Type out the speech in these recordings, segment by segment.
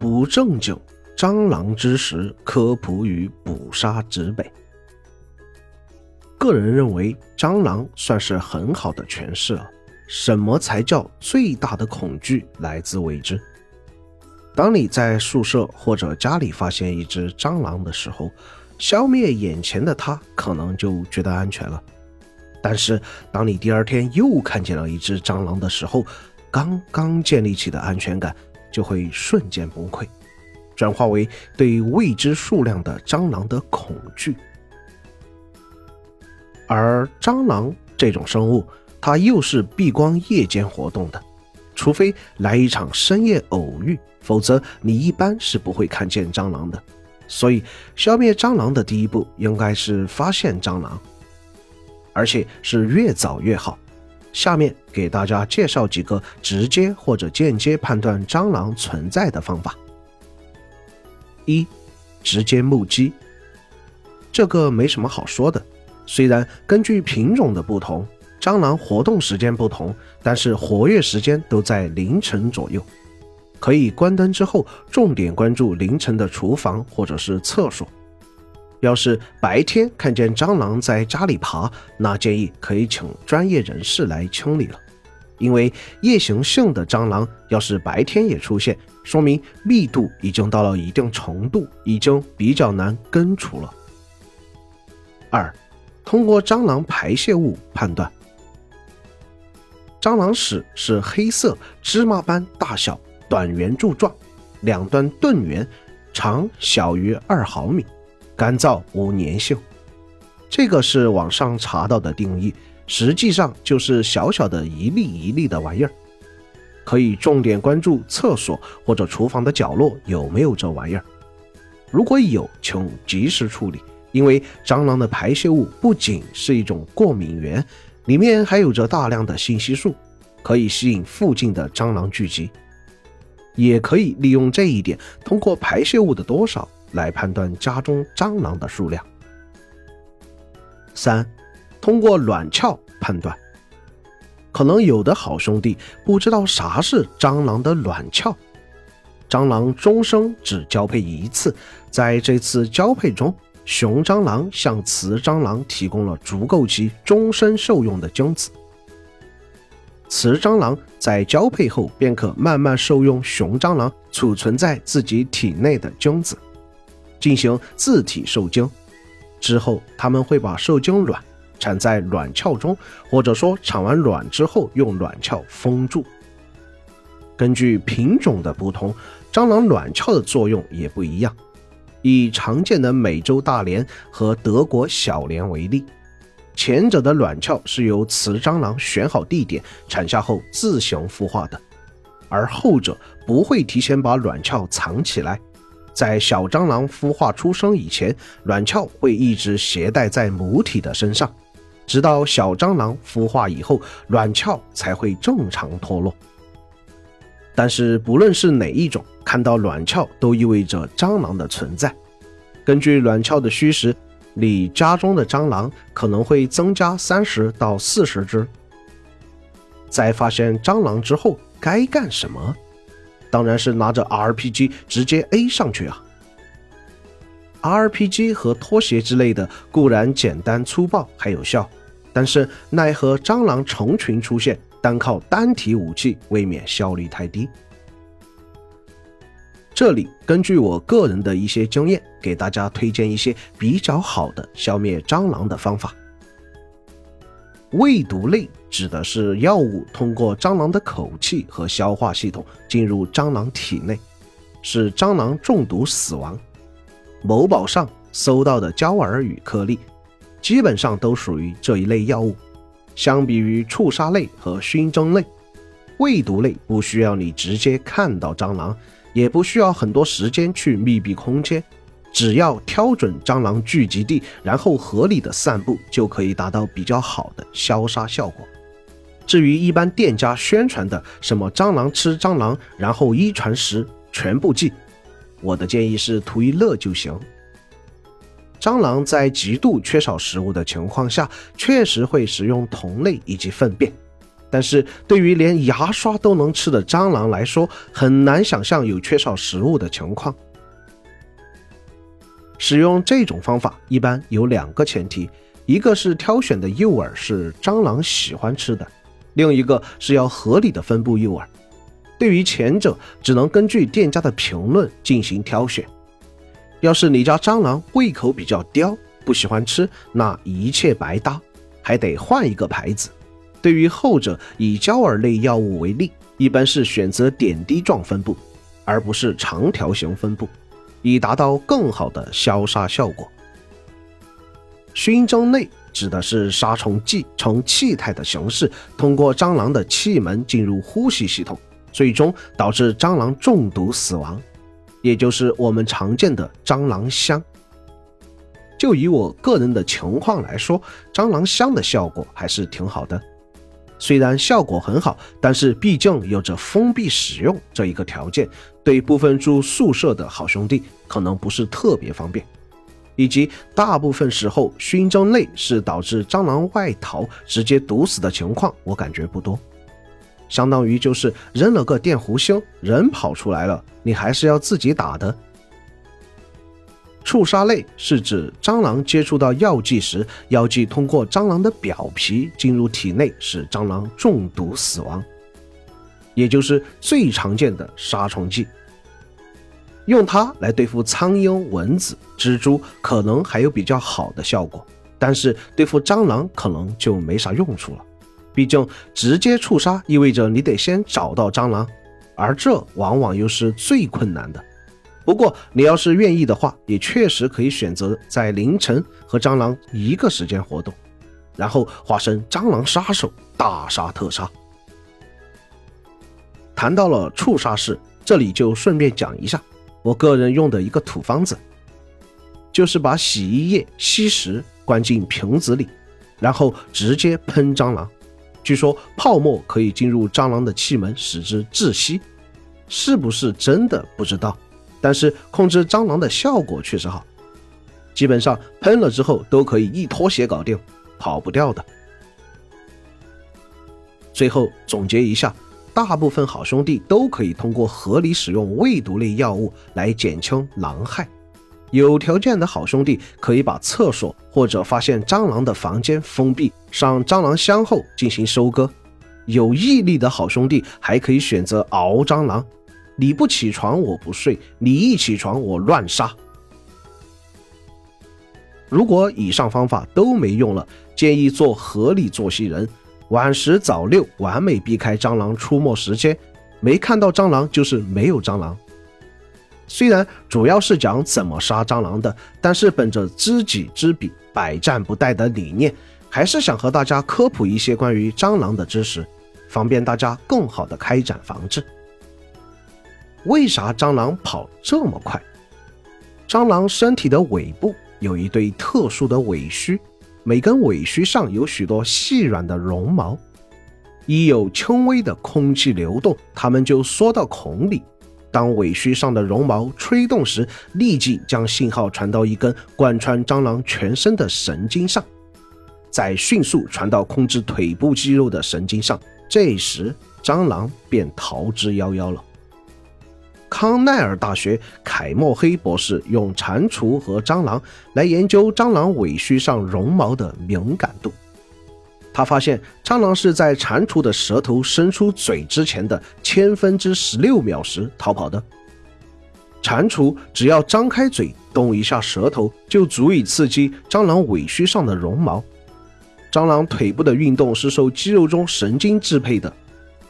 不正经蟑螂知识科普与捕杀指北。个人认为，蟑螂算是很好的诠释了什么才叫最大的恐惧来自未知。当你在宿舍或者家里发现一只蟑螂的时候，消灭眼前的它可能就觉得安全了。但是，当你第二天又看见了一只蟑螂的时候，刚刚建立起的安全感就会瞬间崩溃，转化为对未知数量的蟑螂的恐惧。而蟑螂这种生物，它又是避光夜间活动的，除非来一场深夜偶遇，否则你一般是不会看见蟑螂的。所以，消灭蟑螂的第一步应该是发现蟑螂，而且是越早越好。下面给大家介绍几个直接或者间接判断蟑螂存在的方法。一，直接目击。这个没什么好说的，虽然根据品种的不同，蟑螂活动时间不同，但是活跃时间都在凌晨左右。可以关灯之后，重点关注凌晨的厨房或者是厕所。要是白天看见蟑螂在家里爬，那建议可以请专业人士来清理了。因为夜行性的蟑螂要是白天也出现，说明密度已经到了一定程度，已经比较难根除了。二，通过蟑螂排泄物判断，蟑螂屎是黑色芝麻般大小，短圆柱状，两端钝圆，长小于二毫米。干燥无粘性，这个是网上查到的定义，实际上就是小小的一粒一粒的玩意儿。可以重点关注厕所或者厨房的角落有没有这玩意儿，如果有，请及时处理，因为蟑螂的排泄物不仅是一种过敏源，里面还有着大量的信息素，可以吸引附近的蟑螂聚集。也可以利用这一点，通过排泄物的多少。来判断家中蟑螂的数量。三，通过卵鞘判断。可能有的好兄弟不知道啥是蟑螂的卵鞘。蟑螂终生只交配一次，在这次交配中，雄蟑螂向雌蟑螂提供了足够其终身受用的精子。雌蟑螂在交配后便可慢慢受用雄蟑螂储存在自己体内的精子。进行自体受精之后，他们会把受精卵产在卵鞘中，或者说产完卵之后用卵鞘封住。根据品种的不同，蟑螂卵鞘的作用也不一样。以常见的美洲大蠊和德国小蠊为例，前者的卵鞘是由雌蟑螂选好地点产下后自行孵化的，而后者不会提前把卵鞘藏起来。在小蟑螂孵化出生以前，卵鞘会一直携带在母体的身上，直到小蟑螂孵化以后，卵鞘才会正常脱落。但是不论是哪一种，看到卵鞘都意味着蟑螂的存在。根据卵鞘的虚实，你家中的蟑螂可能会增加三十到四十只。在发现蟑螂之后，该干什么？当然是拿着 RPG 直接 A 上去啊！RPG 和拖鞋之类的固然简单粗暴还有效，但是奈何蟑螂成群出现，单靠单体武器未免效率太低。这里根据我个人的一些经验，给大家推荐一些比较好的消灭蟑螂的方法。胃毒类指的是药物通过蟑螂的口气和消化系统进入蟑螂体内，使蟑螂中毒死亡。某宝上搜到的焦耳与颗粒，基本上都属于这一类药物。相比于触杀类和熏蒸类，胃毒类不需要你直接看到蟑螂，也不需要很多时间去密闭空间。只要挑准蟑螂聚集地，然后合理的散布，就可以达到比较好的消杀效果。至于一般店家宣传的什么蟑螂吃蟑螂，然后一传十，全部忌，我的建议是图一乐就行。蟑螂在极度缺少食物的情况下，确实会食用同类以及粪便，但是对于连牙刷都能吃的蟑螂来说，很难想象有缺少食物的情况。使用这种方法一般有两个前提，一个是挑选的诱饵是蟑螂喜欢吃的，另一个是要合理的分布诱饵。对于前者，只能根据店家的评论进行挑选。要是你家蟑螂胃口比较刁，不喜欢吃，那一切白搭，还得换一个牌子。对于后者，以胶饵类药物为例，一般是选择点滴状分布，而不是长条形分布，以达到更好的消杀效果。熏蒸内指的是杀虫剂呈气态的形式，通过蟑螂的气门进入呼吸系统，最终导致蟑螂中毒死亡，也就是我们常见的蟑螂香。就以我个人的情况来说，蟑螂香的效果还是挺好的。虽然效果很好，但是毕竟有着封闭使用这一个条件，对部分住宿舍的好兄弟可能不是特别方便。以及大部分时候熏蒸类是导致蟑螂外逃直接毒死的情况，我感觉不多。相当于就是扔了个电弧星，人跑出来了，你还是要自己打的。触杀类是指蟑螂接触到药剂时，药剂通过蟑螂的表皮进入体内，使蟑螂中毒死亡，也就是最常见的杀虫剂。用它来对付苍蝇、蚊子、蜘蛛，可能还有比较好的效果，但是对付蟑螂可能就没啥用处了。毕竟直接触杀意味着你得先找到蟑螂，而这往往又是最困难的。不过，你要是愿意的话，也确实可以选择在凌晨和蟑螂一个时间活动，然后化身蟑螂杀手，大杀特杀。谈到了触杀式，这里就顺便讲一下我个人用的一个土方子，就是把洗衣液稀释灌进瓶子里，然后直接喷蟑螂。据说泡沫可以进入蟑螂的气门，使之窒息，是不是真的不知道。但是控制蟑螂的效果确实好，基本上喷了之后都可以一拖鞋搞定，跑不掉的。最后总结一下，大部分好兄弟都可以通过合理使用未毒类药物来减轻狼害。有条件的好兄弟可以把厕所或者发现蟑螂的房间封闭上蟑螂箱后进行收割。有毅力的好兄弟还可以选择熬蟑螂。你不起床，我不睡；你一起床，我乱杀。如果以上方法都没用了，建议做合理作息人，晚十早六，完美避开蟑螂出没时间。没看到蟑螂就是没有蟑螂。虽然主要是讲怎么杀蟑螂的，但是本着知己知彼，百战不殆的理念，还是想和大家科普一些关于蟑螂的知识，方便大家更好的开展防治。为啥蟑螂跑这么快？蟑螂身体的尾部有一对特殊的尾须，每根尾须上有许多细软的绒毛，一有轻微的空气流动，它们就缩到孔里。当尾须上的绒毛吹动时，立即将信号传到一根贯穿蟑螂全身的神经上，再迅速传到控制腿部肌肉的神经上，这时蟑螂便逃之夭夭了。康奈尔大学凯莫黑博士用蟾蜍和蟑螂来研究蟑螂尾须上绒毛的敏感度。他发现，蟑螂是在蟾蜍的舌头伸出嘴之前的千分之十六秒时逃跑的。蟾蜍只要张开嘴，动一下舌头，就足以刺激蟑螂尾须上的绒毛。蟑螂腿部的运动是受肌肉中神经支配的。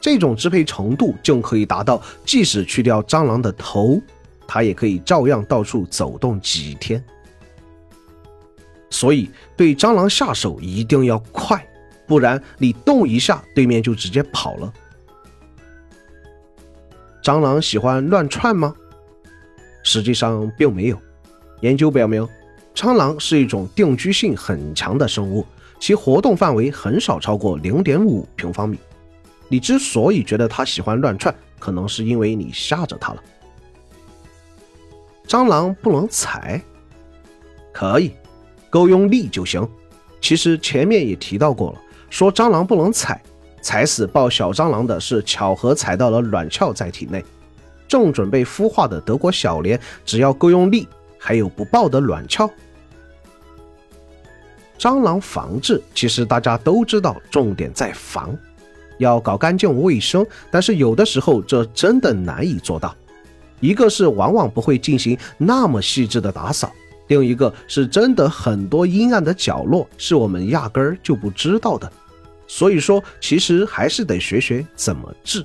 这种支配程度就可以达到，即使去掉蟑螂的头，它也可以照样到处走动几天。所以对蟑螂下手一定要快，不然你动一下，对面就直接跑了。蟑螂喜欢乱窜吗？实际上并没有。研究表明，蟑螂是一种定居性很强的生物，其活动范围很少超过零点五平方米。你之所以觉得它喜欢乱窜，可能是因为你吓着它了。蟑螂不能踩，可以，够用力就行。其实前面也提到过了，说蟑螂不能踩，踩死抱小蟑螂的是巧合踩到了卵鞘在体内，正准备孵化的德国小蠊，只要够用力，还有不爆的卵鞘。蟑螂防治其实大家都知道，重点在防，要搞干净卫生，但是有的时候这真的难以做到。一个是往往不会进行那么细致的打扫，另一个是真的很多阴暗的角落是我们压根儿就不知道的。所以说，其实还是得学学怎么治。